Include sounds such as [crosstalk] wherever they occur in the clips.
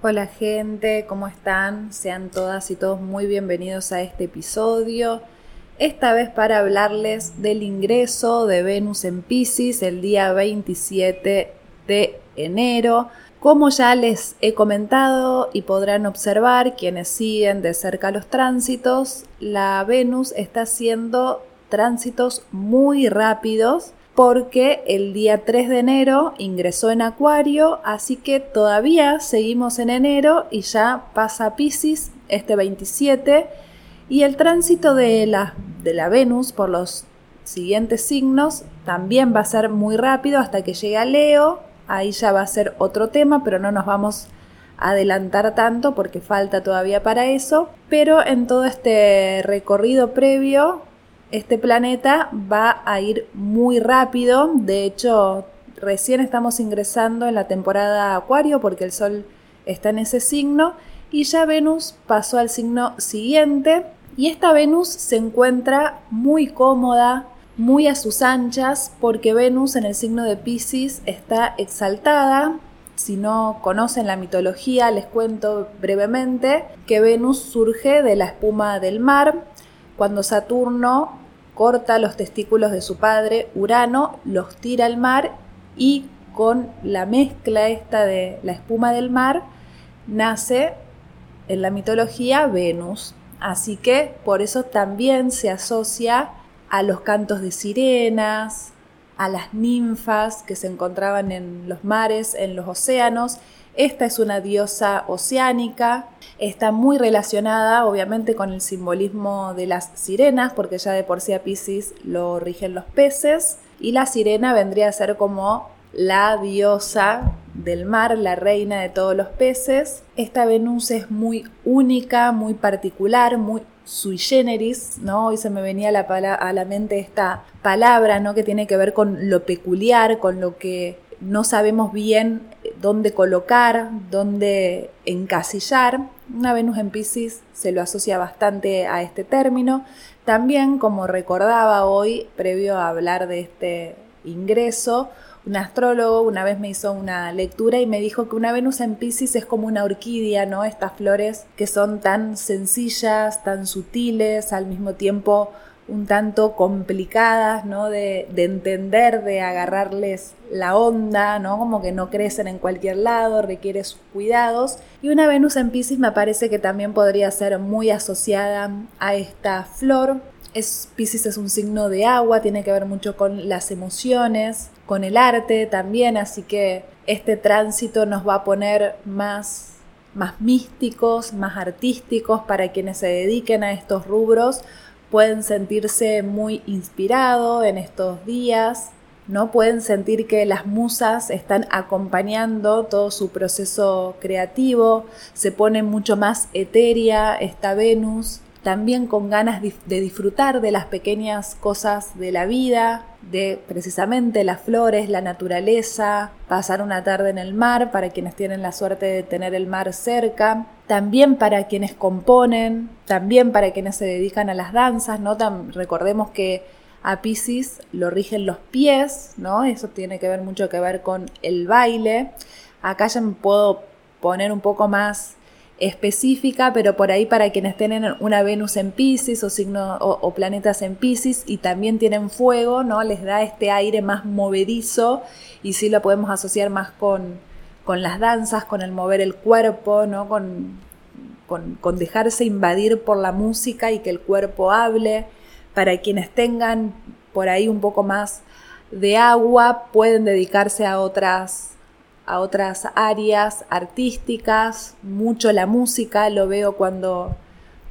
Hola gente, ¿cómo están? Sean todas y todos muy bienvenidos a este episodio. Esta vez para hablarles del ingreso de Venus en Pisces el día 27 de enero. Como ya les he comentado y podrán observar quienes siguen de cerca los tránsitos, la Venus está haciendo tránsitos muy rápidos porque el día 3 de enero ingresó en Acuario, así que todavía seguimos en enero y ya pasa Pisces este 27 y el tránsito de la, de la Venus por los siguientes signos también va a ser muy rápido hasta que llegue a Leo, ahí ya va a ser otro tema, pero no nos vamos a adelantar tanto porque falta todavía para eso, pero en todo este recorrido previo este planeta va a ir muy rápido. De hecho, recién estamos ingresando en la temporada Acuario porque el Sol está en ese signo y ya Venus pasó al signo siguiente y esta Venus se encuentra muy cómoda, muy a sus anchas porque Venus en el signo de Pisces está exaltada. Si no conocen la mitología, les cuento brevemente que Venus surge de la espuma del mar cuando Saturno corta los testículos de su padre, Urano los tira al mar y con la mezcla esta de la espuma del mar nace en la mitología Venus. Así que por eso también se asocia a los cantos de sirenas, a las ninfas que se encontraban en los mares, en los océanos, esta es una diosa oceánica, está muy relacionada obviamente con el simbolismo de las sirenas, porque ya de por sí a Pisces lo rigen los peces, y la sirena vendría a ser como la diosa del mar, la reina de todos los peces. Esta Venus es muy única, muy particular, muy sui generis, ¿no? Hoy se me venía a la, a la mente esta palabra, ¿no? Que tiene que ver con lo peculiar, con lo que no sabemos bien dónde colocar, dónde encasillar. Una Venus en Pisces se lo asocia bastante a este término. También, como recordaba hoy, previo a hablar de este ingreso, un astrólogo una vez me hizo una lectura y me dijo que una Venus en Pisces es como una orquídea, ¿no? Estas flores que son tan sencillas, tan sutiles, al mismo tiempo un tanto complicadas, ¿no? De, entender, de agarrarles la onda, ¿no? Como que no crecen en cualquier lado, requiere sus cuidados. Y una Venus en Pisces me parece que también podría ser muy asociada a esta flor. Es, Pisces es un signo de agua, tiene que ver mucho con las emociones, con el arte también, así que este tránsito nos va a poner más más místicos, más artísticos para quienes se dediquen a estos rubros, pueden sentirse muy inspirados en estos días, ¿no? Pueden sentir que las musas están acompañando todo su proceso creativo, se pone mucho más etérea esta Venus, también con ganas de disfrutar de las pequeñas cosas de la vida, de precisamente las flores, la naturaleza, pasar una tarde en el mar para quienes tienen la suerte de tener el mar cerca, también para quienes componen, también para quienes se dedican a las danzas, ¿no? recordemos que a Pisces lo rigen los pies, ¿no? Eso tiene que ver mucho que ver con el baile. Acá ya me puedo poner un poco más específica, pero por ahí para quienes tienen una Venus en Pisces o, signo, o, planetas en Pisces y también tienen fuego, ¿no? Les da este aire más movedizo y sí lo podemos asociar más con, con las danzas, con el mover el cuerpo, ¿no? Con, con, con dejarse invadir por la música y que el cuerpo hable. Para quienes tengan por ahí un poco más de agua, pueden dedicarse a otras a otras áreas artísticas, mucho la música, lo veo cuando,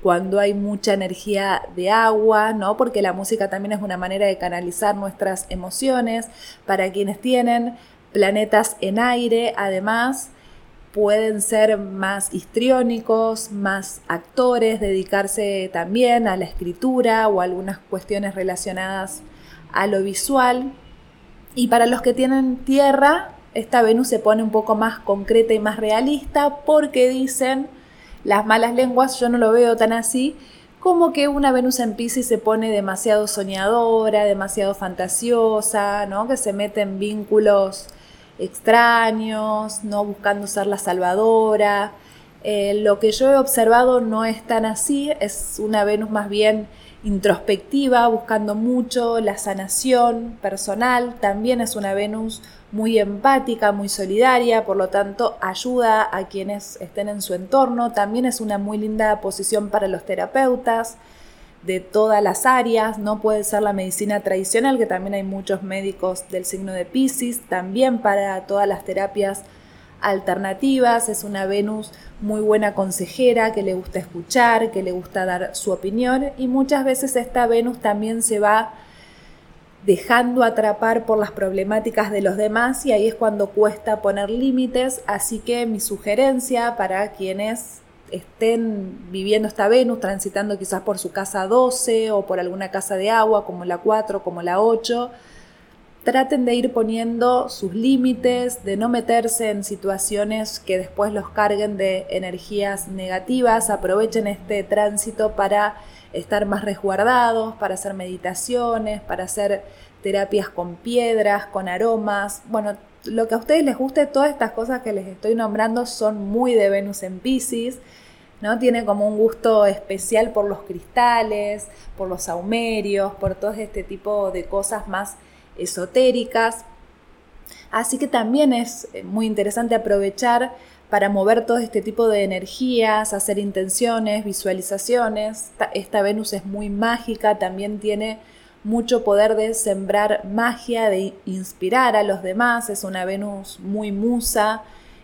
cuando hay mucha energía de agua, ¿no? Porque la música también es una manera de canalizar nuestras emociones. Para quienes tienen planetas en aire, además, pueden ser más histriónicos, más actores, dedicarse también a la escritura o algunas cuestiones relacionadas a lo visual. Y para los que tienen tierra, esta Venus se pone un poco más concreta y más realista porque dicen las malas lenguas, yo no lo veo tan así, como que una Venus en Pisces se pone demasiado soñadora, demasiado fantasiosa, ¿no? que se mete en vínculos extraños, no buscando ser la salvadora. Eh, lo que yo he observado no es tan así, es una Venus más bien introspectiva, buscando mucho la sanación personal, también es una Venus muy empática, muy solidaria, por lo tanto ayuda a quienes estén en su entorno, también es una muy linda posición para los terapeutas de todas las áreas, no puede ser la medicina tradicional, que también hay muchos médicos del signo de Pisces, también para todas las terapias alternativas, es una Venus muy buena consejera, que le gusta escuchar, que le gusta dar su opinión y muchas veces esta Venus también se va dejando atrapar por las problemáticas de los demás y ahí es cuando cuesta poner límites, así que mi sugerencia para quienes estén viviendo esta Venus, transitando quizás por su casa 12 o por alguna casa de agua como la 4, como la 8, traten de ir poniendo sus límites, de no meterse en situaciones que después los carguen de energías negativas, aprovechen este tránsito para estar más resguardados, para hacer meditaciones, para hacer terapias con piedras, con aromas, bueno, lo que a ustedes les guste, todas estas cosas que les estoy nombrando son muy de Venus en Pisces, ¿no? Tiene como un gusto especial por los cristales, por los saumerios, por todo este tipo de cosas más esotéricas. Así que también es eh, muy interesante aprovechar para mover todo este tipo de energías, hacer intenciones, visualizaciones. Esta, Venus es muy mágica, también tiene mucho poder de sembrar magia, de inspirar a los demás. Es una Venus muy musa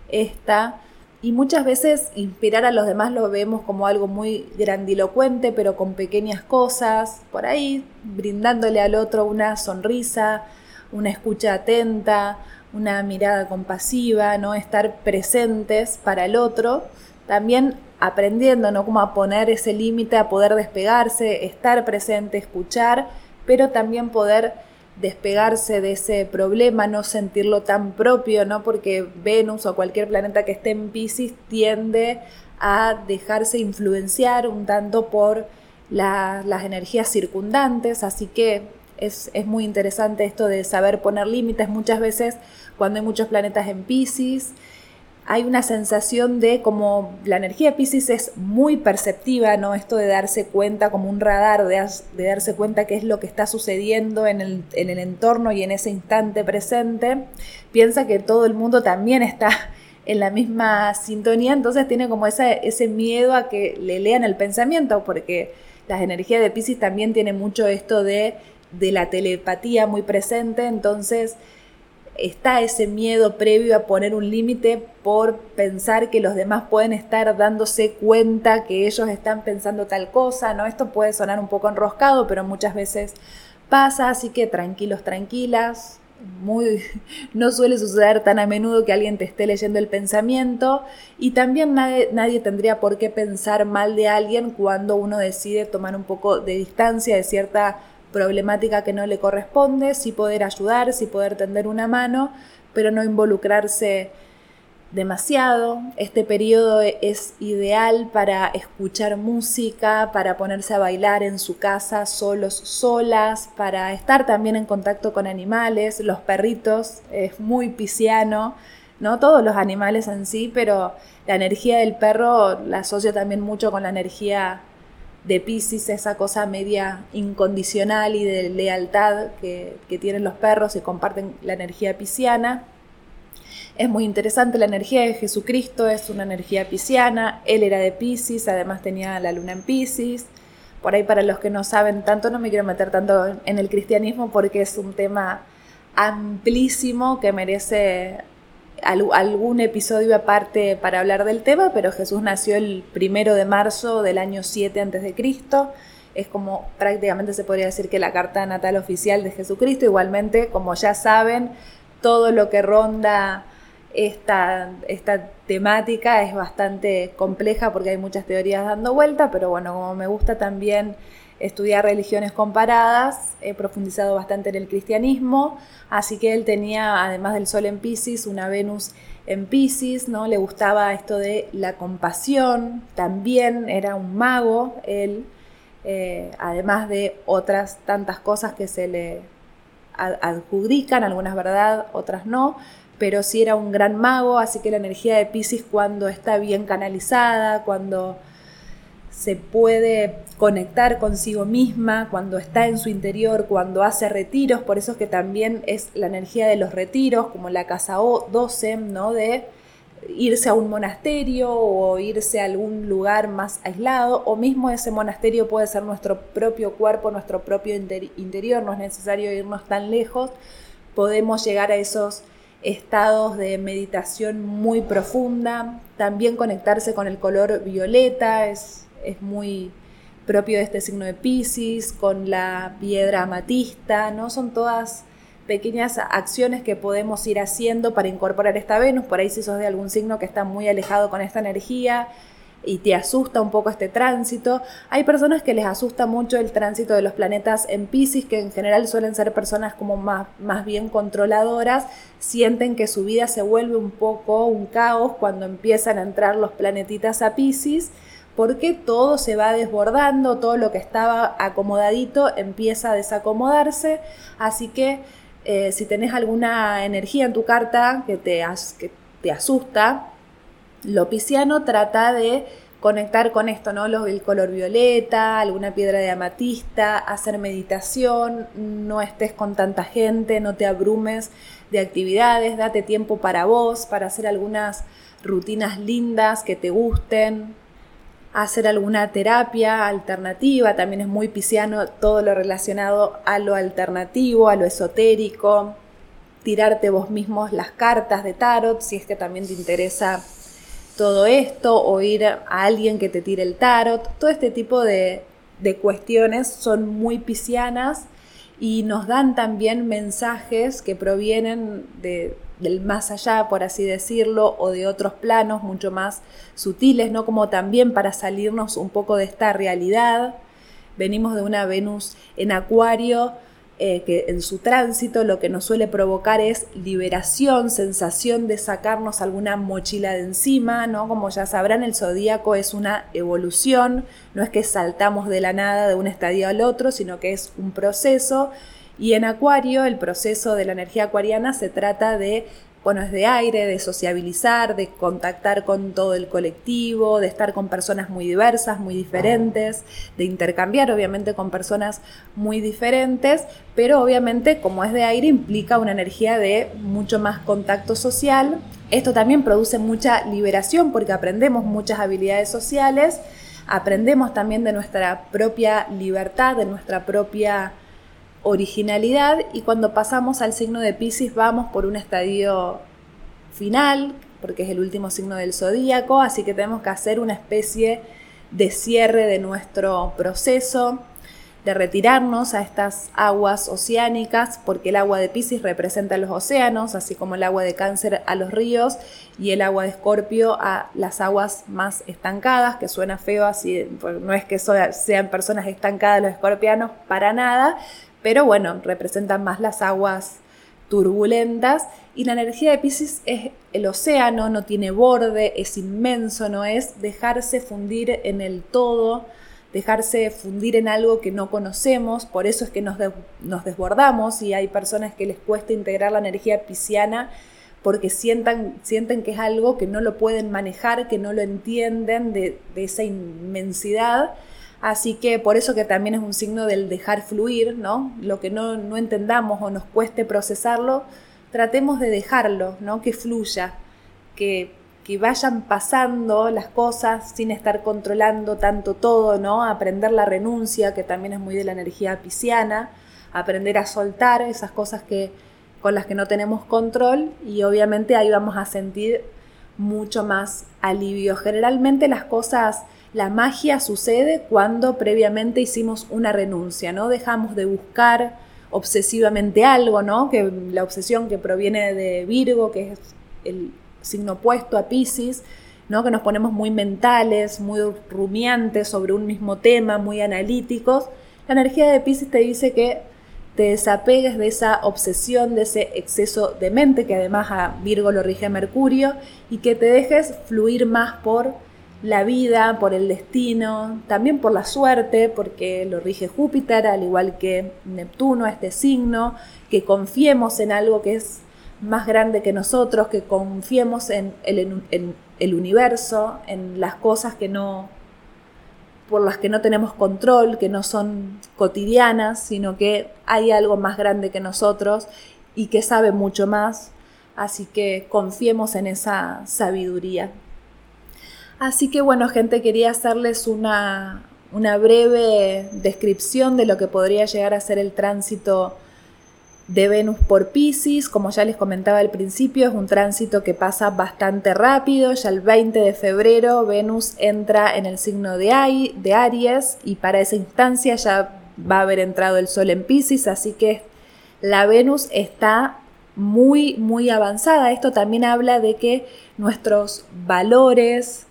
esta. Y muchas veces inspirar a los demás lo vemos como algo muy grandilocuente, pero con pequeñas cosas, por ahí brindándole al otro una sonrisa, una escucha atenta, una mirada compasiva, ¿no? Estar presentes para el otro, también aprendiendo, ¿no? Como a poner ese límite, a poder despegarse, estar presente, escuchar, pero también poder despegarse de ese problema, no sentirlo tan propio, ¿no? Porque Venus o cualquier planeta que esté en Pisces tiende a dejarse influenciar un tanto por las energías circundantes, así que es, muy interesante esto de saber poner límites. Muchas veces cuando hay muchos planetas en Pisces, hay una sensación de como la energía de Pisces es muy perceptiva, ¿no? Esto de darse cuenta como un radar, de, darse cuenta qué es lo que está sucediendo en el, en el entorno y en ese instante presente. Piensa que todo el mundo también está [laughs] en la misma sintonía, entonces tiene como ese miedo a que le lean el pensamiento, porque las energías de Pisces también tienen mucho esto de de la telepatía muy presente, entonces está ese miedo previo a poner un límite por pensar que los demás pueden estar dándose cuenta que ellos están pensando tal cosa, ¿no? Esto puede sonar un poco enroscado, pero muchas veces pasa, así que tranquilos, tranquilas. Muy, [laughs] no suele suceder tan a menudo que alguien te esté leyendo el pensamiento y también nadie, nadie tendría por qué pensar mal de alguien cuando uno decide tomar un poco de distancia de cierta problemática que no le corresponde, sí poder ayudar, sí poder tender una mano, pero no involucrarse demasiado. Este periodo es ideal para escuchar música, para ponerse a bailar en su casa solos, solas, para estar también en contacto con animales, los perritos, es muy pisciano, ¿no? Todos los animales en sí, pero la energía del perro la asocio también mucho con la energía de Pisces, esa cosa media incondicional y de lealtad que, tienen los perros y comparten la energía pisciana. Es muy interesante, la energía de Jesucristo es una energía pisciana, él era de Pisces, además tenía la luna en Pisces. Por ahí para los que no saben tanto, no me quiero meter tanto en el cristianismo porque es un tema amplísimo que merece algún episodio aparte para hablar del tema, pero Jesús nació el primero de marzo del año 7 a.C. Es como prácticamente se podría decir que la carta natal oficial de Jesucristo. Igualmente, como ya saben, todo lo que ronda esta, esta temática es bastante compleja porque hay muchas teorías dando vuelta, pero bueno, como me gusta también estudiar religiones comparadas, he profundizado bastante en el cristianismo, así que él tenía, además del Sol en Pisces, una Venus en Pisces, ¿no? Le gustaba esto de la compasión, también era un mago, él, eh, además de otras tantas cosas que se le adjudican, algunas verdad, otras no, pero sí era un gran mago, así que la energía de Pisces cuando está bien canalizada, cuando se puede conectar consigo misma, cuando está en su interior, cuando hace retiros, por eso es que también es la energía de los retiros, como la casa 12, ¿no? De irse a un monasterio o irse a algún lugar más aislado, o mismo ese monasterio puede ser nuestro propio cuerpo, nuestro propio interior, no es necesario irnos tan lejos, podemos llegar a esos estados de meditación muy profunda, también conectarse con el color violeta, es, es muy propio de este signo de Pisces, con la piedra amatista, ¿no? Son todas pequeñas acciones que podemos ir haciendo para incorporar esta Venus, por ahí si sos de algún signo que está muy alejado con esta energía y te asusta un poco este tránsito. Hay personas que les asusta mucho el tránsito de los planetas en Pisces, que en general suelen ser personas como más, más bien controladoras, sienten que su vida se vuelve un poco un caos cuando empiezan a entrar los planetitas a Pisces porque todo se va desbordando, todo lo que estaba acomodadito empieza a desacomodarse, así que eh, si tenés alguna energía en tu carta que te, que te asusta, lo pisciano trata de conectar con esto, ¿no? el color violeta, alguna piedra de amatista, hacer meditación, no estés con tanta gente, no te abrumes de actividades, date tiempo para vos, para hacer algunas rutinas lindas que te gusten, hacer alguna terapia alternativa, también es muy pisciano todo lo relacionado a lo alternativo, a lo esotérico, tirarte vos mismos las cartas de tarot, si es que también te interesa todo esto, o ir a alguien que te tire el tarot, todo este tipo de, de cuestiones son muy piscianas y nos dan también mensajes que provienen de, del más allá, por así decirlo, o de otros planos mucho más sutiles, ¿no? Como también para salirnos un poco de esta realidad. Venimos de una Venus en Acuario, eh, que en su tránsito lo que nos suele provocar es liberación, sensación de sacarnos alguna mochila de encima, ¿no? Como ya sabrán, el zodíaco es una evolución, no es que saltamos de la nada de un estadio al otro, sino que es un proceso y en Acuario, el proceso de la energía acuariana se trata de, bueno, es de aire, de sociabilizar, de contactar con todo el colectivo, de estar con personas muy diversas, muy diferentes, de intercambiar obviamente con personas muy diferentes, pero obviamente como es de aire implica una energía de mucho más contacto social. Esto también produce mucha liberación porque aprendemos muchas habilidades sociales, aprendemos también de nuestra propia libertad, de nuestra propia originalidad y cuando pasamos al signo de Pisces vamos por un estadio final, porque es el último signo del zodíaco, así que tenemos que hacer una especie de cierre de nuestro proceso, de retirarnos a estas aguas oceánicas, porque el agua de Pisces representa los océanos, así como el agua de Cáncer a los ríos y el agua de Escorpio a las aguas más estancadas, que suena feo así, pues, no es que sean personas estancadas los escorpianos, para nada, pero bueno, representan más las aguas turbulentas y la energía de Pisces es el océano, no tiene borde, es inmenso, no es dejarse fundir en el todo, dejarse fundir en algo que no conocemos, por eso es que nos, nos desbordamos y hay personas que les cuesta integrar la energía pisciana porque sientan, sienten que es algo que no lo pueden manejar, que no lo entienden de, de esa inmensidad Así que por eso que también es un signo del dejar fluir, ¿no? Lo que no, no entendamos o nos cueste procesarlo, tratemos de dejarlo, ¿no? Que fluya, que, que vayan pasando las cosas sin estar controlando tanto todo, ¿no? Aprender la renuncia, que también es muy de la energía pisciana, aprender a soltar esas cosas que, con las que no tenemos control y obviamente ahí vamos a sentir mucho más alivio. Generalmente las cosas la magia sucede cuando previamente hicimos una renuncia, ¿no? Dejamos de buscar obsesivamente algo, ¿no? Que la obsesión que proviene de Virgo, que es el signo opuesto a Pisces, ¿no? Que nos ponemos muy mentales, muy rumiantes sobre un mismo tema, muy analíticos. La energía de Pisces te dice que te desapegues de esa obsesión, de ese exceso de mente, que además a Virgo lo rige Mercurio, y que te dejes fluir más por la vida, por el destino, también por la suerte, porque lo rige Júpiter, al igual que Neptuno, este signo, que confiemos en algo que es más grande que nosotros, que confiemos en el, universo, en las cosas que no por las que no tenemos control, que no son cotidianas, sino que hay algo más grande que nosotros y que sabe mucho más. Así que confiemos en esa sabiduría. Así que bueno, gente, quería hacerles una, una breve descripción de lo que podría llegar a ser el tránsito de Venus por Pisces. Como ya les comentaba al principio, es un tránsito que pasa bastante rápido. Ya el 20 de febrero Venus entra en el signo de, de Aries y para esa instancia ya va a haber entrado el Sol en Pisces, así que la Venus está muy, muy avanzada. Esto también habla de que nuestros valores,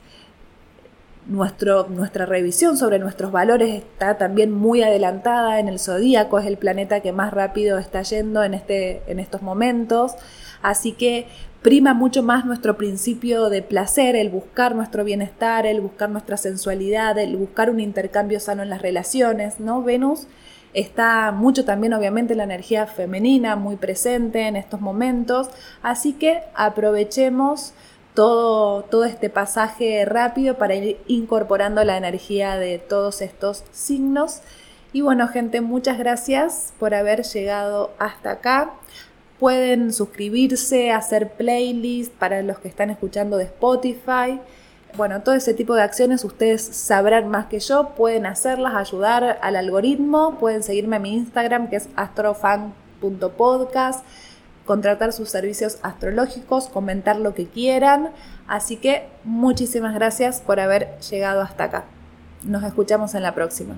nuestro, nuestra revisión sobre nuestros valores está también muy adelantada en el zodíaco, es el planeta que más rápido está yendo en, este, en estos momentos. Así que prima mucho más nuestro principio de placer, el buscar nuestro bienestar, el buscar nuestra sensualidad, el buscar un intercambio sano en las relaciones, ¿no? Venus está mucho también obviamente la energía femenina muy presente en estos momentos, así que aprovechemos todo, todo este pasaje rápido para ir incorporando la energía de todos estos signos. Y bueno, gente, muchas gracias por haber llegado hasta acá. Pueden suscribirse, hacer playlists para los que están escuchando de Spotify. Bueno, todo ese tipo de acciones ustedes sabrán más que yo, pueden hacerlas, ayudar al algoritmo, pueden seguirme en mi Instagram que es astrofan.podcast contratar sus servicios astrológicos, comentar lo que quieran. Así que muchísimas gracias por haber llegado hasta acá. Nos escuchamos en la próxima.